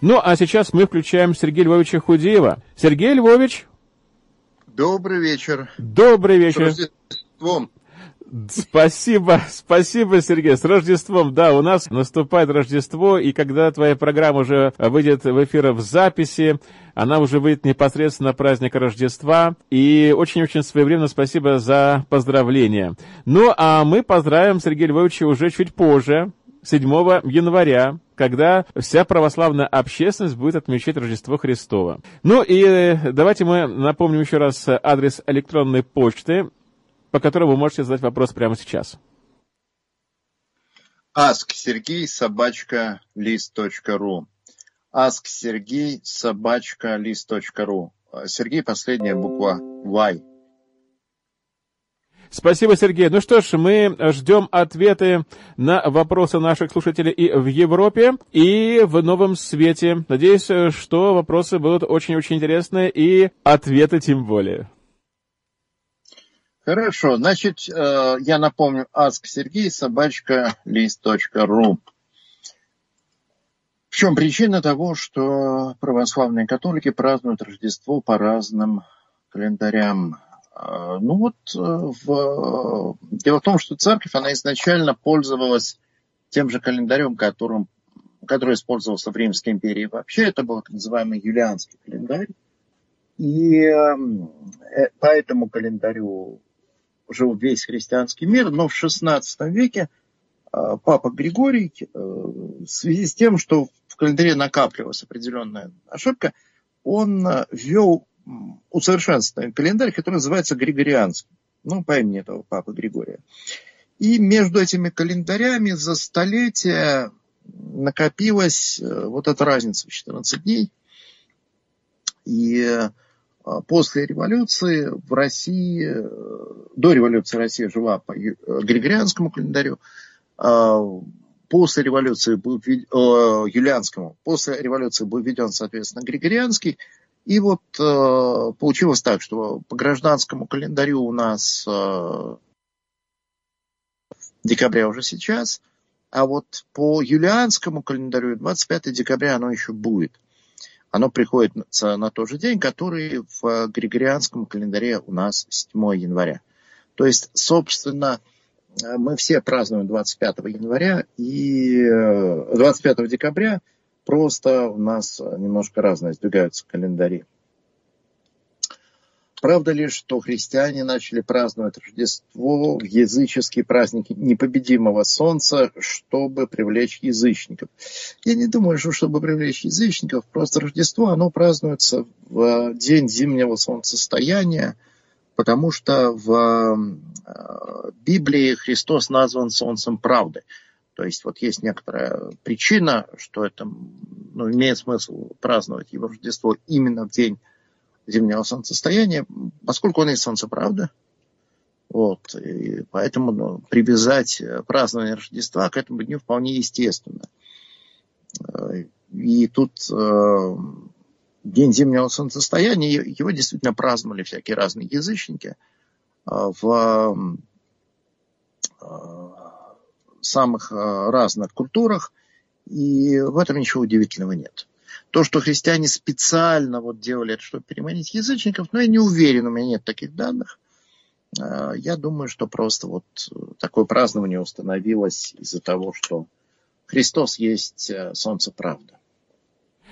Ну, а сейчас мы включаем Сергея Львовича Худеева. Сергей Львович. Добрый вечер. Добрый вечер. С Рождеством. Спасибо, спасибо, Сергей. С Рождеством. Да, у нас наступает Рождество, и когда твоя программа уже выйдет в эфир в записи, она уже выйдет непосредственно праздник Рождества. И очень-очень своевременно спасибо за поздравления. Ну, а мы поздравим Сергея Львовича уже чуть позже, 7 января, когда вся православная общественность будет отмечать Рождество Христова. Ну и давайте мы напомним еще раз адрес электронной почты по которому вы можете задать вопрос прямо сейчас. Ask Сергей собачка лист.ру Ask Сергей собачка лист.ру Сергей, последняя буква Y. Спасибо, Сергей. Ну что ж, мы ждем ответы на вопросы наших слушателей и в Европе, и в Новом Свете. Надеюсь, что вопросы будут очень-очень интересные, и ответы тем более. Хорошо, значит, э, я напомню, ask Сергей, собачка, лист.ру. В чем причина того, что православные католики празднуют Рождество по разным календарям? Э, ну вот, э, в... дело в том, что церковь, она изначально пользовалась тем же календарем, которым, который использовался в Римской империи. Вообще это был так называемый юлианский календарь. И по этому календарю жил весь христианский мир, но в XVI веке а, папа Григорий, э, в связи с тем, что в календаре накапливалась определенная ошибка, он э, ввел усовершенствованный календарь, который называется Григорианский. Ну, по имени этого папы Григория. И между этими календарями за столетия накопилась э, вот эта разница в 14 дней. И а, после революции в России, э, до революции Россия жила по э, Григорианскому календарю, после революции был юлианскому, после революции был введен, соответственно, Григорианский, и вот э, получилось так, что по гражданскому календарю у нас декабря уже сейчас, а вот по юлианскому календарю 25 декабря оно еще будет оно приходится на тот же день, который в григорианском календаре у нас 7 января. То есть, собственно, мы все празднуем 25 января и 25 э, декабря, просто у нас немножко разные сдвигаются календари. Правда ли, что христиане начали праздновать Рождество в языческие праздники непобедимого солнца, чтобы привлечь язычников? Я не думаю, что чтобы привлечь язычников, просто Рождество, оно празднуется в день зимнего солнцестояния, потому что в э, Библии Христос назван солнцем правды. То есть вот есть некоторая причина, что это ну, имеет смысл праздновать его Рождество именно в день зимнего солнцестояния, поскольку он есть солнце правда. Вот, и поэтому ну, привязать празднование Рождества к этому дню вполне естественно. И тут э, день зимнего солнцестояния, его действительно праздновали всякие разные язычники э, в э, самых э, разных культурах, и в этом ничего удивительного нет то, что христиане специально вот делали это, чтобы переманить язычников, но я не уверен, у меня нет таких данных. А, я думаю, что просто вот такое празднование установилось из-за того, что Христос есть э, солнце правды.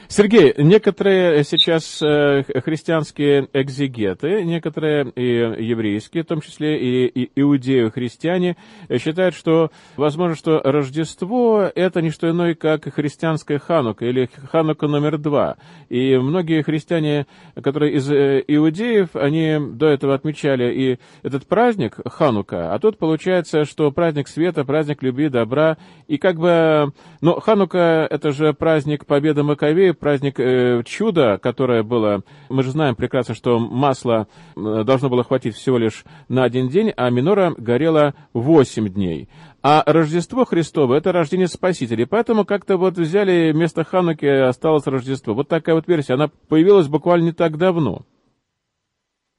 Сергей, некоторые сейчас э, христианские экзегеты, некоторые и еврейские, в том числе и, иудеи-христиане, считают, что возможно, что Рождество – это не что иное, как христианская Ханука или Ханука номер два. И многие христиане, которые из э, иудеев, они до этого отмечали и этот праздник Ханука, а тут получается, что праздник света, праздник любви, добра, и как бы, ну, Ханука – это же праздник победы Маковеев, праздник э, чуда, которое было, мы же знаем прекрасно, что масло э, должно было хватить всего лишь на один день, а минора горела восемь дней. А Рождество Христово – это рождение Спасителя. И поэтому как-то вот взяли вместо Хануки осталось Рождество. Вот такая вот версия. Она появилась буквально не так давно.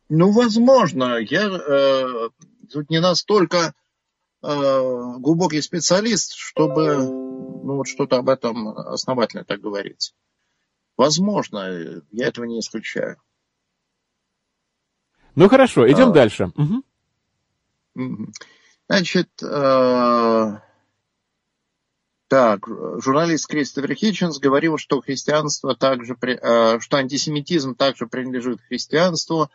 Ну, возможно. Я э, тут не настолько э, глубокий специалист, чтобы ну, вот что-то об этом основательно так говорить. Возможно, я этого не исключаю. Ну хорошо, идем а, дальше. Угу. Значит, э, так, журналист Кристофер Хитченс говорил, что христианство также, э, что антисемитизм также принадлежит христианству,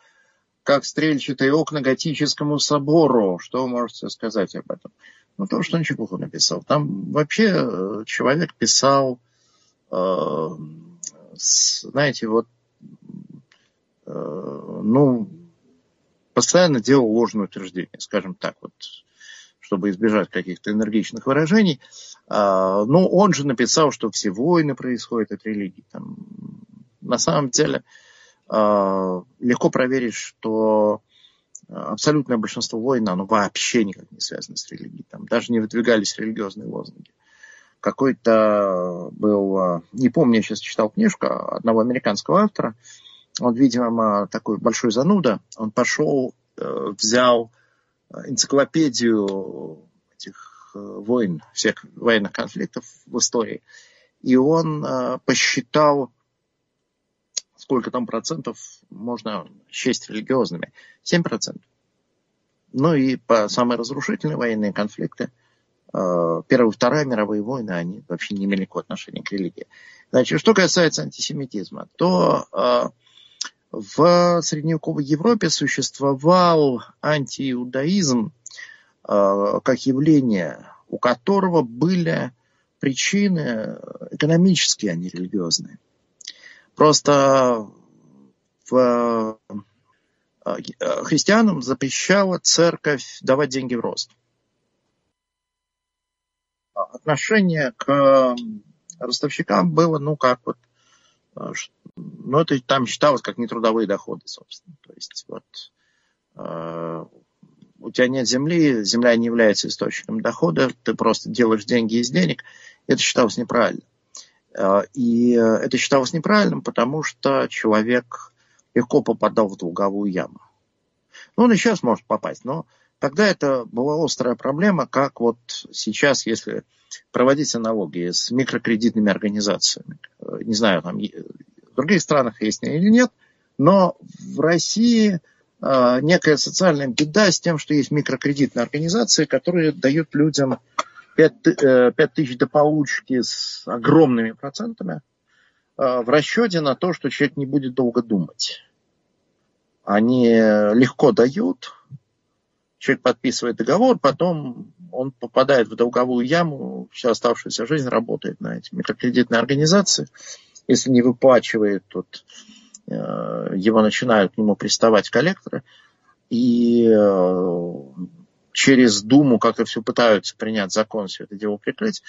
как стрельчатые окна готическому собору. Что вы можете сказать об этом? Ну, то, что он чепуху написал. Там вообще э, человек писал, э, знаете, вот, э, ну, постоянно делал ложное утверждение, скажем так, вот, чтобы избежать каких-то энергичных выражений. А, ну, он же написал, что все войны происходят от религии. Там, на самом деле, а, легко проверить, что абсолютное большинство войн, оно вообще никак не связано с религией. Там даже не выдвигались религиозные лозунги. Какой-то был, а, не помню, я сейчас читал книжку одного американского автора, он, видимо, такой большой зануда, он пошел, э, взял энциклопедию этих э, войн, всех военных конфликтов в истории, и он э, посчитал сколько там процентов можно счесть религиозными? 7 процентов. Ну и по самые разрушительные военные конфликты, э, Первая и Вторая мировые войны, они вообще не имели никакого отношения к религии. Значит, что касается антисемитизма, то э, в средневековой Европе существовал антииудаизм э, как явление, у которого были причины экономические, а не религиозные. Просто в, э, христианам запрещала церковь давать деньги в рост. Отношение к ростовщикам было, ну, как вот, э, ну, это там считалось как нетрудовые доходы, собственно. То есть, вот, э, у тебя нет земли, земля не является источником дохода, ты просто делаешь деньги из денег, это считалось неправильно. Э, и это считалось неправильным, потому что человек легко попадал в долговую яму. Ну, он и сейчас может попасть, но тогда это была острая проблема, как вот сейчас, если проводить аналогии с микрокредитными организациями. Э, не знаю, там в других странах есть или нет, но в России э, некая социальная беда с тем, что есть микрокредитные организации, которые дают людям 5, 5 э, тысяч до получки с огромными процентами э, в расчете на то, что человек не будет долго думать. Они легко дают, человек подписывает договор, потом он попадает в долговую яму, всю оставшуюся жизнь работает на эти микрокредитные организации. Если не выплачивает, то э, его начинают к нему приставать коллекторы. И через Думу как-то все пытаются принять закон, все это дело прикрыть.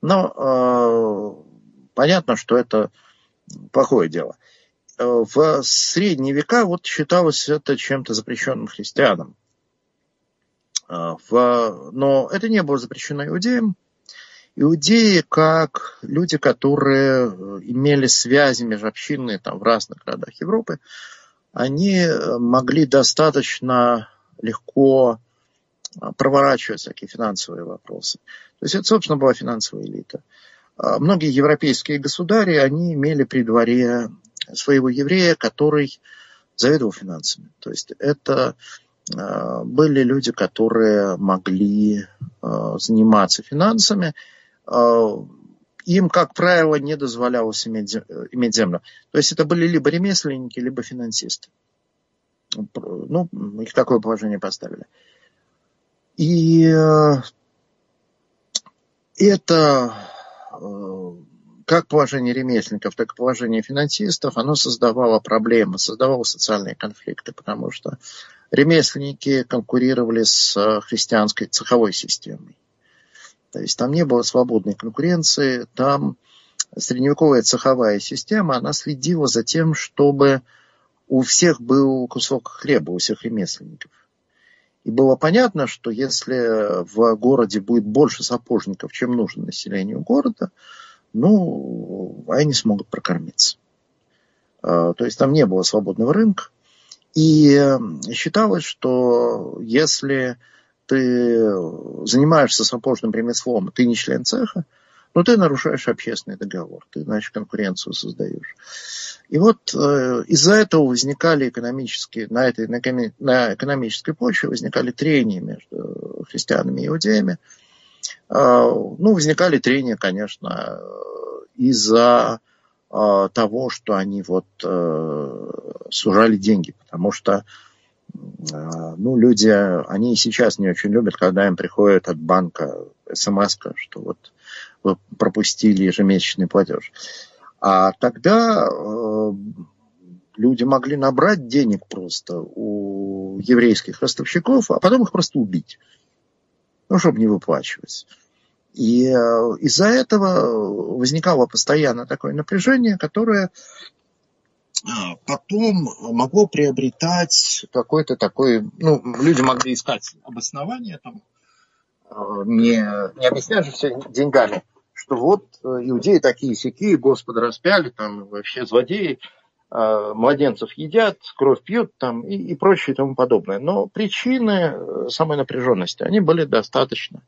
Но э, понятно, что это плохое дело. Э, в средние века вот считалось это чем-то запрещенным христианам. Э, но это не было запрещено иудеям. Иудеи, как люди, которые э, имели связи межобщинные там, в разных городах Европы, они могли достаточно легко проворачивать всякие финансовые вопросы. То есть это, собственно, была финансовая элита. А, многие европейские государи, они имели при дворе своего еврея, который заведовал финансами. То есть это были люди, которые могли заниматься финансами. Им, как правило, не дозволялось иметь, землю. То есть это были либо ремесленники, либо финансисты. Ну, их такое положение поставили. И э, это э, как положение ремесленников, так и положение финансистов, оно создавало проблемы, создавало социальные конфликты, потому что ремесленники конкурировали с э, христианской цеховой системой. То есть там не было свободной конкуренции, там средневековая цеховая система, она следила за тем, чтобы у всех был кусок хлеба, у всех ремесленников. И было понятно, что если в городе будет больше сапожников, чем нужно населению города, ну, они смогут прокормиться. А, то есть там не было свободного рынка. И считалось, что если ты занимаешься сапожным ремеслом, ты не член цеха, но ты нарушаешь общественный договор, ты, значит, конкуренцию создаешь. И вот э, из-за этого возникали экономические, на этой на, на экономической почве возникали трения между христианами и иудеями. Э, ну, возникали трения, конечно, из-за э, того, что они вот э, сужали деньги, потому что э, ну, люди, они и сейчас не очень любят, когда им приходит от банка смс что вот вы пропустили ежемесячный платеж. А тогда э, люди могли набрать денег просто у еврейских ростовщиков, а потом их просто убить, ну, чтобы не выплачивать. И э, из-за этого возникало постоянно такое напряжение, которое э, потом могло приобретать какой-то такой, ну, люди могли искать обоснование там, не, не объясняешь все деньгами, что вот э, иудеи такие сякие, Господа распяли, там вообще злодеи, э, младенцев едят, кровь пьют там и, и прочее и тому подобное. Но причины э, самой напряженности, они были достаточно,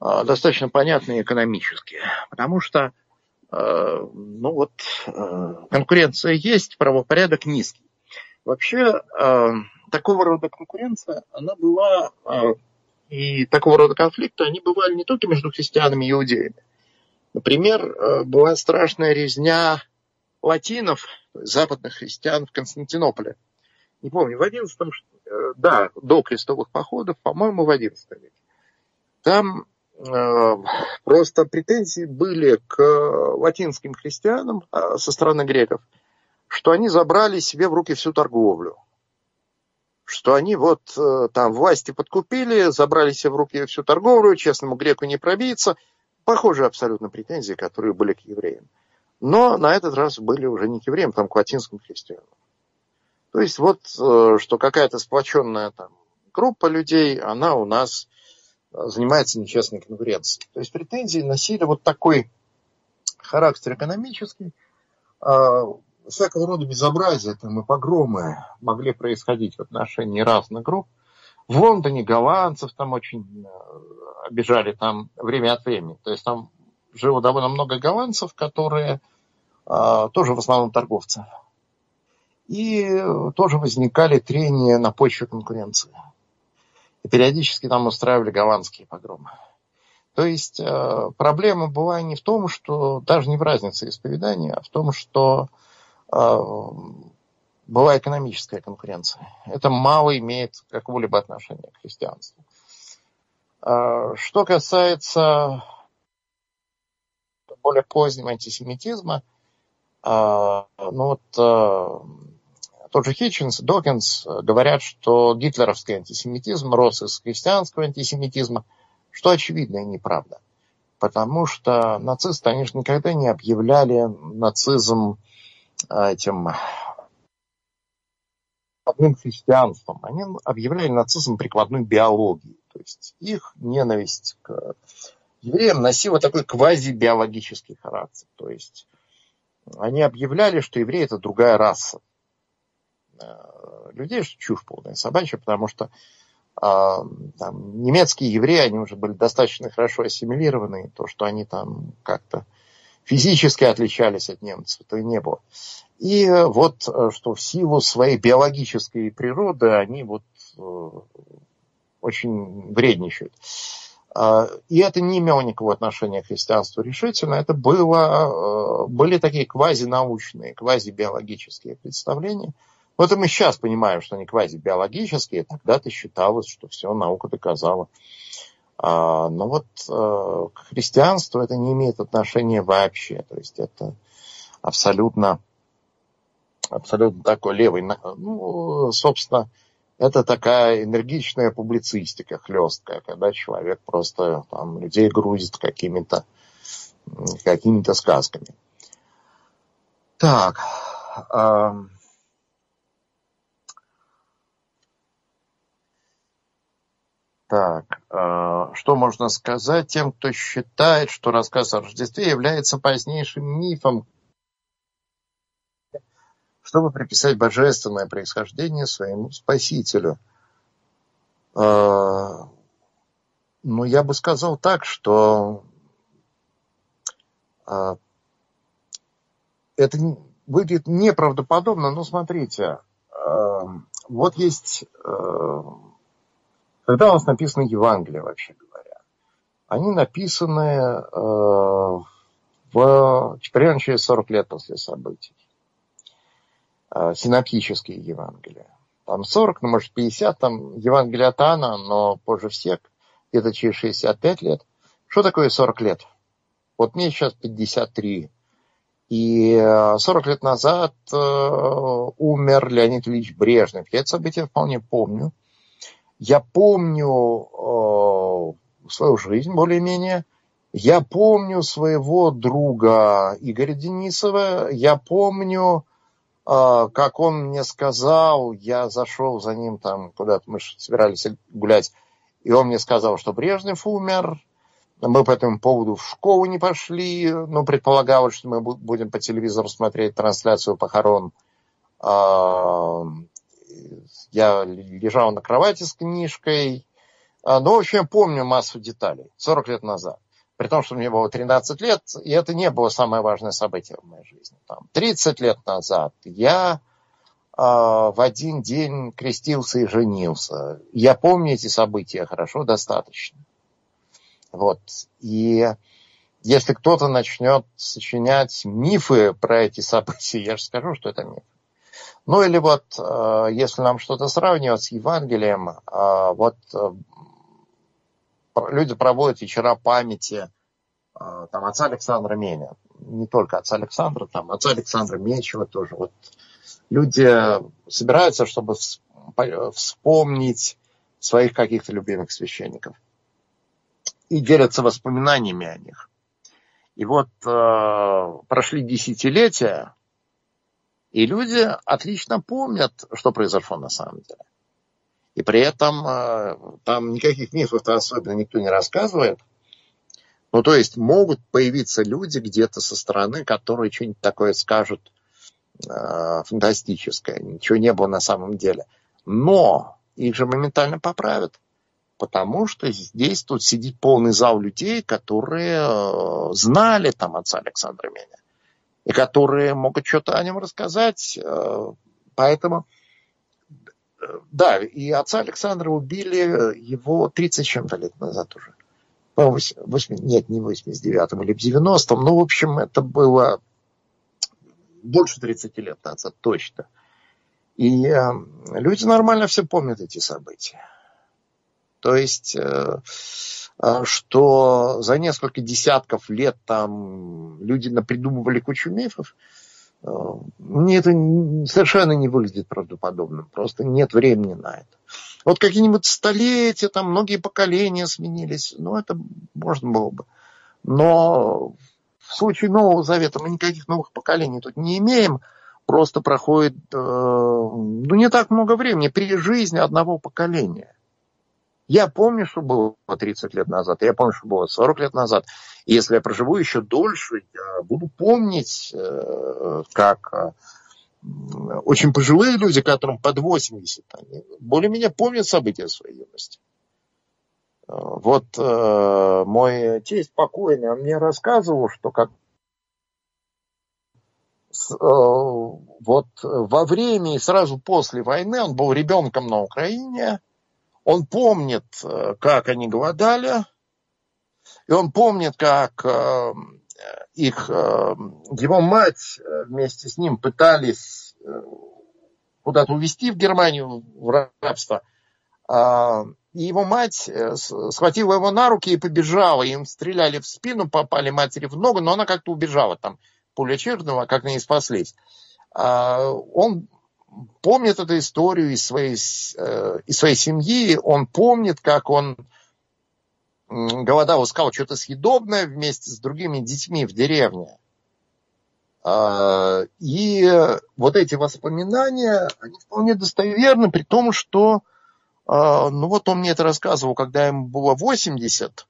достаточно понятные экономические. Потому что ну вот, конкуренция есть, правопорядок низкий. Вообще, такого рода конкуренция, она была и такого рода конфликты, они бывали не только между христианами и иудеями. Например, э, была страшная резня латинов, западных христиан в Константинополе. Не помню, в 11 э, да, до крестовых походов, по-моему, в 11 веке. Там э, просто претензии были к латинским христианам э, со стороны греков, что они забрали себе в руки всю торговлю что они вот э, там власти подкупили, забрали себе в руки всю торговлю, честному греку не пробиться. Похожие абсолютно претензии, которые были к евреям. Но на этот раз были уже не к евреям, там к латинским христианам. То есть вот, э, что какая-то сплоченная там группа людей, она у нас э, занимается нечестной конкуренцией. То есть претензии носили вот такой характер экономический, а, всякого рода безобразия там, и погромы могли происходить в отношении разных групп. В Лондоне голландцев там очень э, обижали там время от времени. То есть там жило довольно много голландцев, которые а, тоже в основном торговцы. И тоже возникали трения на почве конкуренции. И периодически там устраивали голландские погромы. То есть э, проблема была не в том, что даже не в разнице исповедания, а в том, что а, была экономическая конкуренция. Это мало имеет какого-либо отношения к христианству. А, что касается более позднего антисемитизма, ну вот тот же Хитчинс, Докинс говорят, что гитлеровский антисемитизм рос из христианского антисемитизма, что очевидно и неправда. Потому что нацисты, они же никогда не объявляли нацизм этим одним христианством, они объявляли нацизм прикладной биологией. То есть их ненависть к евреям носила такой квазибиологический характер. То есть они объявляли, что евреи это другая раса. Э, людей же чушь полная собачья, потому что а, там, немецкие евреи, они уже были достаточно хорошо ассимилированы, то, что они там как-то физически отличались от немцев, это не было. И э, вот э, что в силу своей биологической природы они вот очень вредничают. А, и это не имело никакого отношения к христианству решительно. Это было, были такие квазинаучные, квазибиологические представления. Но это мы сейчас понимаем, что они квазибиологические. Тогда-то считалось, что все наука доказала. А, но вот э, к христианству это не имеет отношения вообще. То есть это абсолютно, абсолютно такой левый. Ну, собственно, это такая энергичная публицистика, хлесткая, когда человек просто там людей грузит какими-то какими-то сказками. Так. Так, э, что можно сказать тем, кто считает, что рассказ о Рождестве является позднейшим мифом, чтобы приписать божественное происхождение своему Спасителю? Э, ну, я бы сказал так, что А, это выглядит неправдоподобно, но смотрите, вот есть, когда у нас написано Евангелие, вообще говоря, они написаны в, примерно через 40 лет после событий. Синоптические Евангелия. Там 40, ну, может, 50, там Евангелие от Анна, но позже всех, где-то через 65 лет. Что такое 40 лет? Вот мне сейчас 53. И 40 э, лет назад э, умер Леонид Ильич Брежнев. Я это событие вполне помню. Я помню э, свою жизнь более-менее. Я помню своего друга Игоря Денисова. Я помню, э, как он мне сказал, я зашел за ним там куда-то, мы собирались гулять, и он мне сказал, что Брежнев умер, мы по этому поводу в школу не пошли, но предполагалось, что мы будем по телевизору смотреть трансляцию похорон. А, я лежал на кровати с книжкой. А, ну, в общем, помню массу деталей. 40 лет назад. При том, что мне было 13 лет, и это не было самое важное событие в моей жизни. Там, 30 лет назад я э, в один день крестился и женился. Я помню эти события хорошо, достаточно. Вот. И если кто-то начнет сочинять мифы про эти события, я же скажу, что это миф. Ну или вот, э, если нам что-то сравнивать с Евангелием, э, вот э, люди проводят вечера памяти там, отца Александра Меня. Не только отца Александра, там, отца Александра Мечева тоже. Вот люди собираются, чтобы вспомнить своих каких-то любимых священников и делятся воспоминаниями о них. И вот э, прошли десятилетия, и люди отлично помнят, что произошло на самом деле. И при этом э, там никаких мифов особенно никто не рассказывает. Ну, то есть могут появиться люди где-то со стороны, которые что-нибудь такое скажут э, фантастическое. Ничего не было на самом деле. Но их же моментально поправят потому что здесь тут сидит полный зал людей, которые э, знали там отца Александра Меня, и которые могут что-то о нем рассказать. Э, поэтому, э, да, и отца Александра убили его 30 чем-то лет назад уже. 8, 8, нет, не в 89-м или в 90-м, ну, в общем, это было больше 30 лет назад, точно. И э, люди нормально все помнят эти события. То есть, э, э, что за несколько десятков лет там люди напридумывали кучу мифов, э, мне это совершенно не выглядит правдоподобным. Просто нет времени на это. Вот какие-нибудь столетия, там многие поколения сменились. Ну, это можно было бы. Но в случае Нового Завета мы никаких новых поколений тут не имеем. Просто проходит ну, не так много времени при жизни одного поколения. Я помню, что было 30 лет назад, я помню, что было 40 лет назад. И если я проживу еще дольше, я буду помнить, э, как э, очень пожилые люди, которым под 80, они более-менее помнят события своей юности. Э, вот мой тесть покойный, он мне рассказывал, что как вот во время и сразу после войны он был ребенком на Украине, он помнит, э, как они голодали, и он помнит, как э, их, э, его мать вместе с ним пытались куда-то увезти в Германию в рабство. А, и его мать схватила его на руки и побежала. Им стреляли в спину, попали матери в ногу, но она как-то убежала. Там пуля черного, как они спаслись. А, он помнит эту историю из своей, э, из своей семьи, он помнит, как он голодал, искал что-то съедобное вместе с другими детьми в деревне. А, и вот эти воспоминания, они вполне достоверны, при том, что, а, ну вот он мне это рассказывал, когда ему было 80,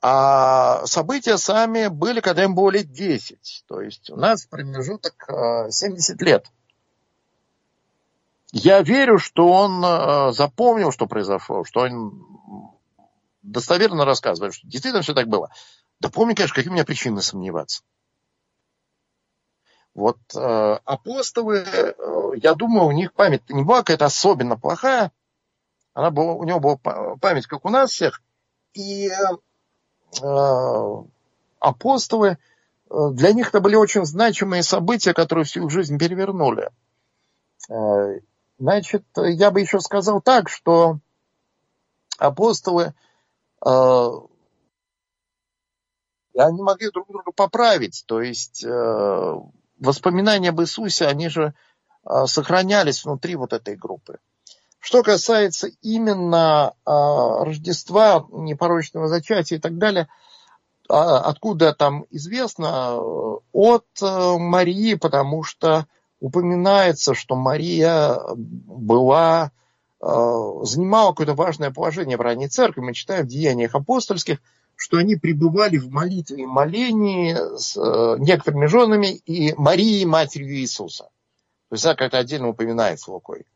а события сами были, когда им было лет 10. То есть у нас промежуток 70 а, лет. Я верю, что он э, запомнил, что произошло, что он достоверно рассказывает, что действительно все так было. Да помню, конечно, какие у меня причины сомневаться. Вот э, апостолы, э, я думаю, у них память не была какая-то особенно плохая. Она была, у него была память, как у нас всех. И э, апостолы, э, для них это были очень значимые события, которые всю жизнь перевернули. Э, значит, я бы еще сказал так, что апостолы э, они могли друг друга поправить. То есть э, воспоминания об Иисусе, они же а, сохранялись внутри вот этой группы. Что касается именно а, Рождества, непорочного зачатия и так далее, а, откуда там известно? От э, Марии, потому что упоминается, что Мария была, занимала какое-то важное положение в ранней церкви. Мы читаем в Деяниях апостольских – что они пребывали в молитве и молении с э, некоторыми женами и Марией, матерью Иисуса. То есть она как-то отдельно упоминается Лукой.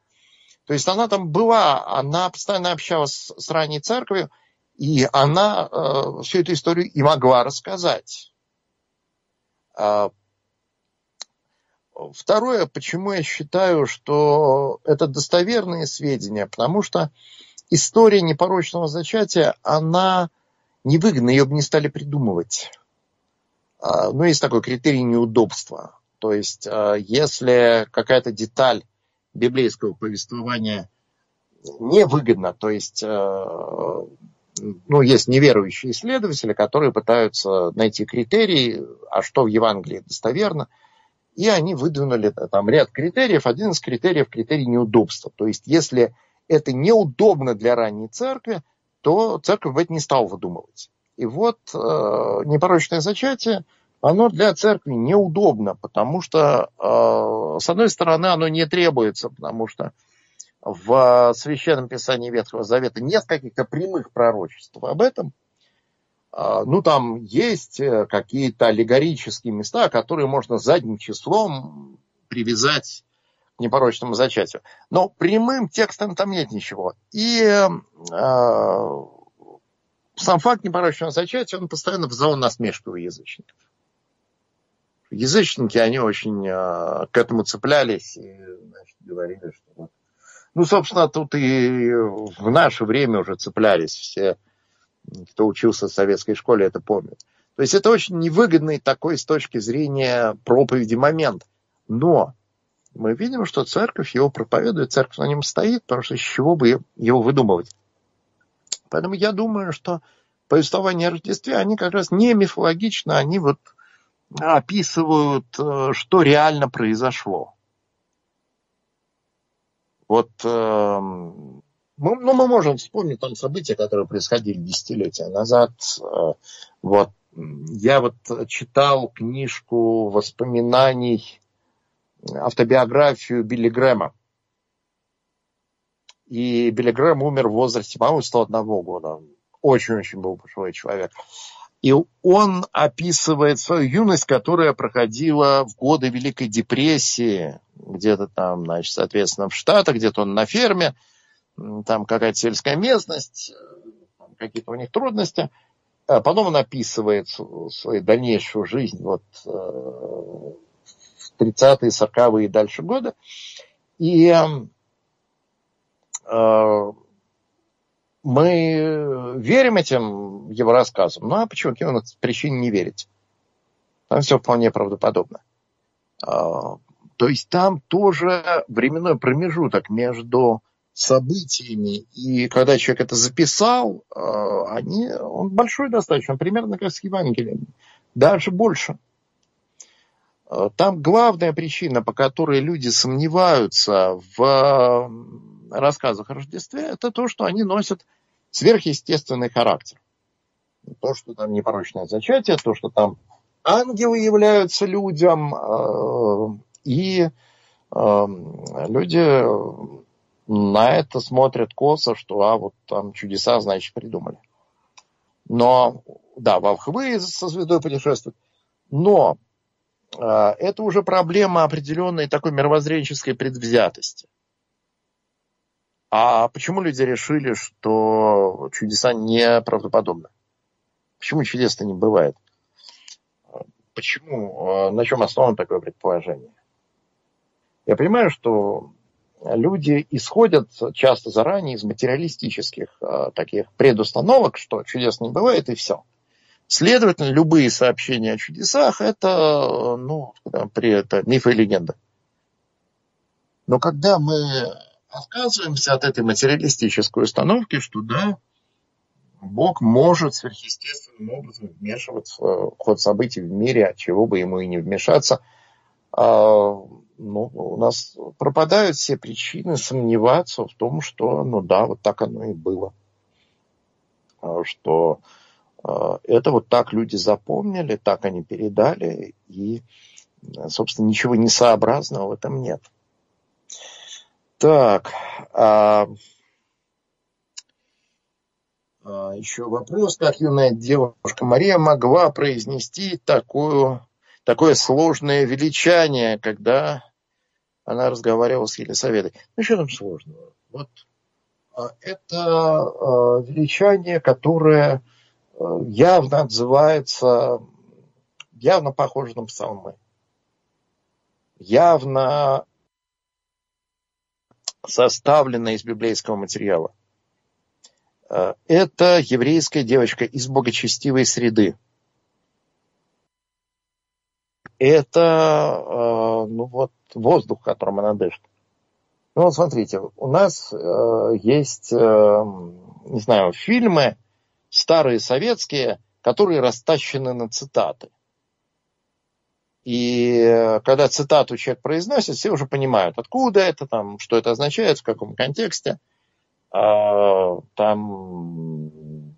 То есть она там была, она постоянно общалась с ранней церковью, и она э, всю эту историю и могла рассказать. Второе, почему я считаю, что это достоверные сведения, потому что история непорочного зачатия, она невыгодно, ее бы не стали придумывать. А, ну, есть такой критерий неудобства. То есть, а, если какая-то деталь библейского повествования невыгодна, то есть, а, ну, есть неверующие исследователи, которые пытаются найти критерии, а что в Евангелии достоверно, и они выдвинули там ряд критериев. Один из критериев – критерий неудобства. То есть, если это неудобно для ранней церкви, то церковь в это не стала выдумывать. И вот э, непорочное зачатие, оно для церкви неудобно, потому что, э, с одной стороны, оно не требуется, потому что в Священном Писании Ветхого Завета нет каких-то прямых пророчеств об этом. Э, ну, там есть э, какие-то аллегорические места, которые можно задним числом привязать непорочному зачатию. Но прямым текстом там нет ничего. И э, сам факт непорочного зачатия, он постоянно вызывал насмешку у язычников. Язычники, они очень э, к этому цеплялись и значит, говорили, что. Ну, собственно, тут и в наше время уже цеплялись все, кто учился в советской школе, это помнят. То есть это очень невыгодный такой с точки зрения проповеди момент. Но мы видим, что церковь его проповедует, церковь на нем стоит, потому что с чего бы его выдумывать. Поэтому я думаю, что повествования о Рождестве, они как раз не мифологичны, они вот описывают, э, что реально произошло. Вот э, мы, ну, мы можем вспомнить там события, которые происходили десятилетия назад. Э, вот я вот читал книжку воспоминаний автобиографию Билли Грэма. И Билли Грэм умер в возрасте, по-моему, 101 года. Очень-очень был пожилой человек. И он описывает свою юность, которая проходила в годы Великой депрессии, где-то там, значит, соответственно, в Штатах, где-то он на ферме, там какая-то сельская местность, какие-то у них трудности. А потом он описывает свою дальнейшую жизнь вот, э, 30-е, 40-е и дальше годы. И э, мы верим этим его рассказам. Ну а почему каким причин не верить? Там все вполне правдоподобно. Э, то есть там тоже временной промежуток между событиями, и когда человек это записал, э, они, он большой достаточно, примерно как с Евангелием, даже больше. Э, там главная причина, по которой люди сомневаются в рассказах о Рождестве, это то, что они носят сверхъестественный характер. То, что там непорочное зачатие, то, что там ангелы являются людям, э, и э, люди на это смотрят косо, что а вот там чудеса, значит, придумали. Но, да, волхвы со звездой путешествуют. Но а, это уже проблема определенной такой мировоззренческой предвзятости. А почему люди решили, что чудеса неправдоподобны? Почему чудес-то не бывает? Почему? На чем основано такое предположение? Я понимаю, что люди исходят часто заранее из материалистических э, таких предустановок, что чудес не бывает и все. Следовательно, любые сообщения о чудесах это, ну, при это мифы и легенды. Но когда мы отказываемся от этой материалистической установки, что да, Бог может сверхъестественным образом вмешиваться в ход событий в мире, от чего бы ему и не вмешаться, ну, у нас пропадают все причины сомневаться в том, что, ну да, вот так оно и было. А, что а, это вот так люди запомнили, так они передали, и, собственно, ничего несообразного в этом нет. Так, а, а, еще вопрос, как юная девушка Мария могла произнести такую такое сложное величание, когда она разговаривала с Елисаветой. Ну, что там сложного? Вот а, это а, величание, которое а, явно отзывается, явно похоже на псалмы. Явно составлено из библейского материала. Это еврейская девочка из богочестивой среды это э, ну вот воздух, которым она дышит. Ну вот смотрите, у нас э, есть, э, не знаю, фильмы старые советские, которые растащены на цитаты. И когда цитату человек произносит, все уже понимают, откуда это, там, что это означает, в каком контексте. А, там,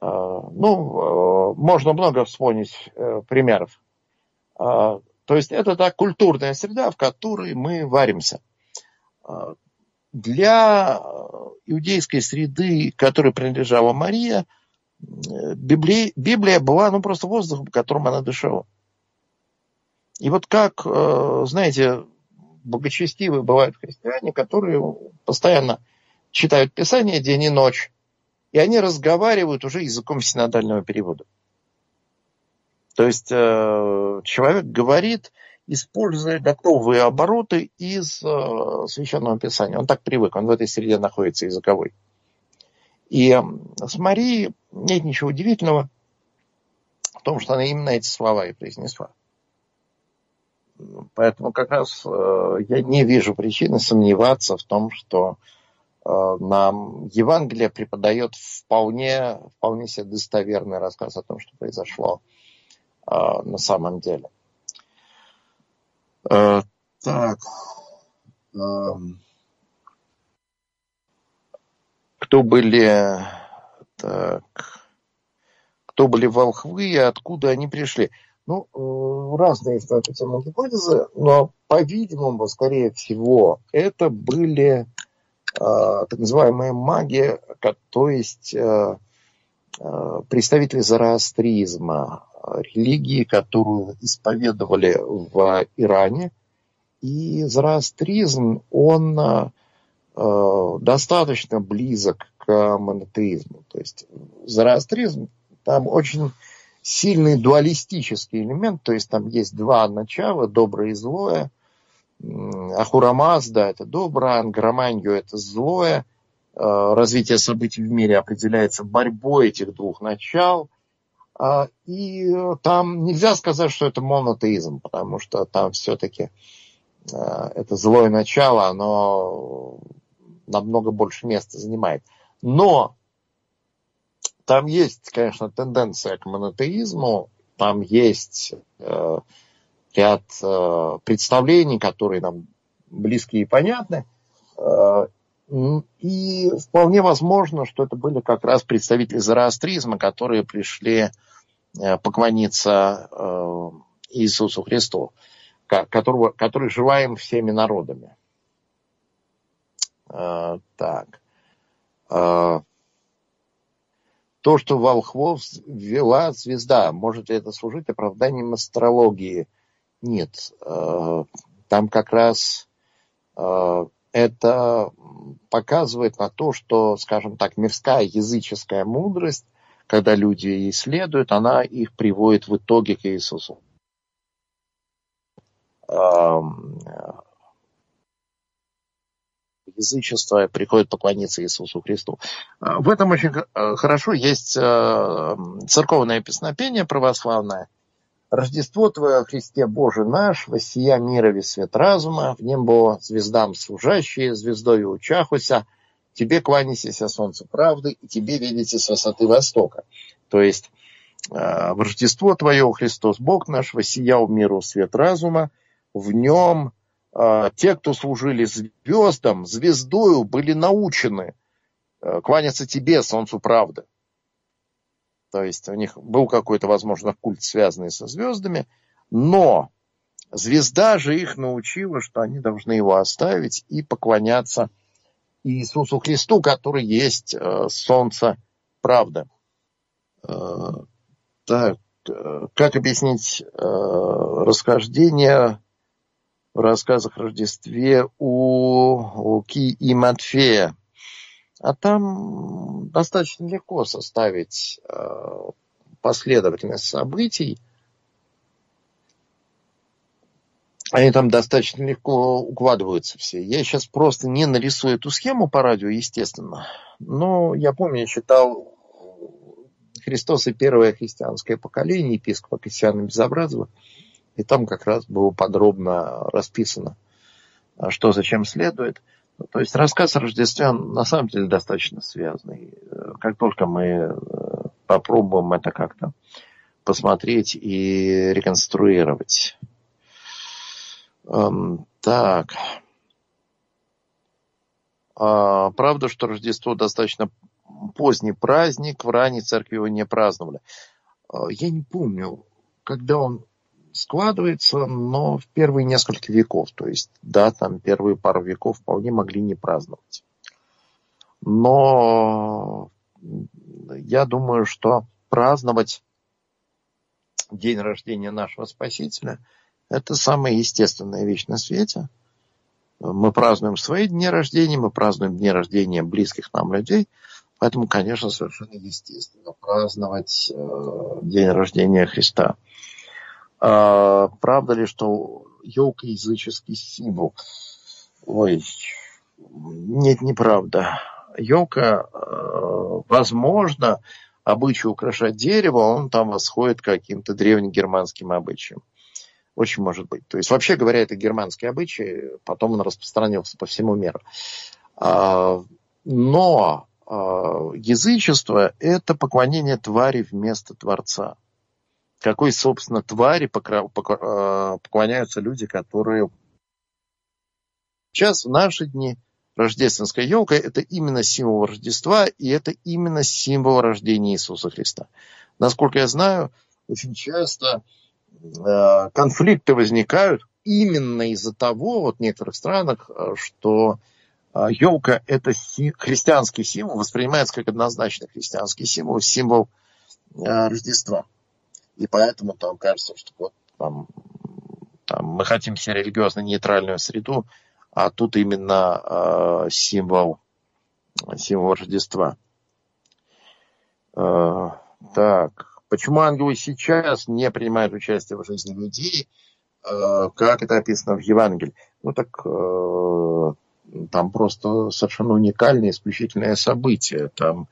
а, ну, можно много вспомнить примеров то есть это та культурная среда, в которой мы варимся. А, для иудейской среды, которой принадлежала Мария, Библия, Библия была ну, просто воздухом, которым она дышала. И вот как, э, знаете, благочестивые бывают христиане, которые постоянно читают Писание день и ночь, и они разговаривают уже языком синодального перевода. То есть э, человек говорит, используя готовые обороты из э, священного писания. Он так привык, он в этой среде находится языковой. И с Марией нет ничего удивительного в том, что она именно эти слова и произнесла. Поэтому как раз э, я не вижу причины сомневаться в том, что нам Евангелие преподает вполне, вполне себе достоверный рассказ о том, что произошло на самом деле. А, так. А, кто были так, кто были волхвы и откуда они пришли? Ну, э, разные есть на эту тему гипотезы, но, по-видимому, скорее всего, это были так называемые маги, то есть представители зороастризма, религии, которую исповедовали в Иране. И зороастризм, он э, достаточно близок к монотеизму. То есть зороастризм, там очень сильный дуалистический элемент, то есть там есть два начала, доброе и злое. Ахурамазда – это доброе, Ангроманью – это злое. Э, развитие событий в мире определяется борьбой этих двух начал – и там нельзя сказать, что это монотеизм, потому что там все-таки а, это злое начало, оно намного больше места занимает. Но там есть, конечно, тенденция к монотеизму, там есть э, ряд э, представлений, которые нам близки и понятны. Э, и вполне возможно, что это были как раз представители зороастризма, которые пришли Э, поклониться э, Иисусу Христу, которого, который желаем всеми народами. Э, так. То, что волхвов ввела звезда, может ли это служить оправданием астрологии? Нет. Там как раз это показывает на то, что, скажем так, мирская языческая мудрость когда люди исследуют, она их приводит в итоге к Иисусу. Язычество приходит поклониться Иисусу Христу. В этом очень хорошо есть церковное песнопение православное – Рождество Твое, Христе Боже наш, воссия мира свет разума, в небо звездам служащие, звездою учахуся, тебе кланяйся солнце правды, и тебе видите с высоты востока. То есть э, в Рождество Твое, Христос Бог наш, воссиял миру свет разума, в нем э, те, кто служили звездам, звездою были научены э, кланяться тебе, солнцу правды. То есть у них был какой-то, возможно, культ, связанный со звездами, но звезда же их научила, что они должны его оставить и поклоняться Иисусу Христу, который есть э, солнце правды. Э, так, э, как объяснить э, расхождение в рассказах о Рождестве у Луки и Матфея? А там достаточно легко составить э, последовательность событий. Они там достаточно легко укладываются все. Я сейчас просто не нарисую эту схему по радио, естественно. Но я помню, я читал «Христос и первое христианское поколение» епископа Кассиана Безобразова. И там как раз было подробно расписано, что зачем следует – то есть рассказ о Рождестве на самом деле достаточно связанный. Как только мы э, попробуем это как-то посмотреть и реконструировать. Эм, так. А, правда, что Рождество достаточно поздний праздник, в ранней церкви его не праздновали. А, я не помню, когда он складывается, но в первые несколько веков. То есть, да, там первые пару веков вполне могли не праздновать. Но я думаю, что праздновать день рождения нашего Спасителя – это самая естественная вещь на свете. Мы празднуем свои дни рождения, мы празднуем дни рождения близких нам людей, поэтому, конечно, совершенно естественно праздновать э, день рождения Христа – правда ли, что елка языческий символ? Ой, нет, неправда. Елка, э, возможно, обычай украшать дерево, он там восходит к каким-то древнегерманским обычаям. Очень может быть. То есть, вообще говоря, это германский обычай, потом он распространился по всему миру. А, но а, язычество – это поклонение твари вместо Творца какой, собственно, твари а, поклоняются люди, которые... Сейчас, в наши дни, рождественская елка – это именно символ Рождества, и это именно символ рождения Иисуса Христа. Насколько я знаю, очень часто э, конфликты возникают именно из-за того, вот в некоторых странах, что елка – это христианский символ, воспринимается как однозначно христианский символ, символ э, Рождества. И поэтому там кажется, что вот там, там мы хотим себе религиозно-нейтральную среду, а тут именно э, символ, символ Рождества. Э, так, почему ангелы сейчас не принимают участие в жизни людей, э, как это описано в Евангелии? Ну так э, там просто совершенно уникальное, исключительное событие. Там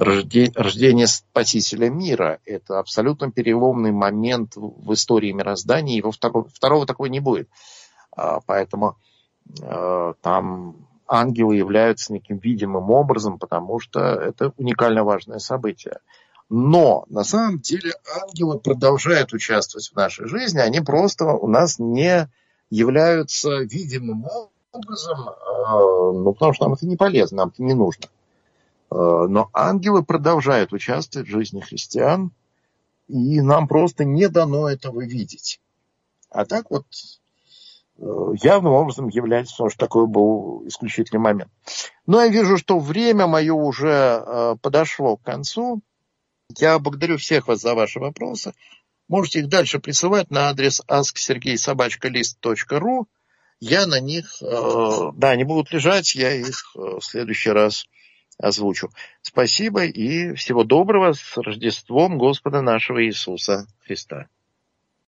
рождение Спасителя мира. Это абсолютно переломный момент в истории мироздания, его второго, второго такого не будет. А, поэтому а, там ангелы являются неким видимым образом, потому что это уникально важное событие. Но на самом деле ангелы продолжают участвовать в нашей жизни, они просто у нас не являются видимым образом, а, ну, потому что нам это не полезно, нам это не нужно. Э, но ангелы продолжают участвовать в жизни христиан, и нам просто не дано этого видеть. А так вот э, явным образом является, потому что такой был исключительный момент. Но я вижу, что время мое уже э, подошло к концу. Я благодарю всех вас за ваши вопросы. Можете их дальше присылать на адрес asksergeysobachkalist.ru. Я на них, да, они будут лежать, я их в следующий раз озвучу. Спасибо и всего доброго с Рождеством Господа нашего Иисуса Христа.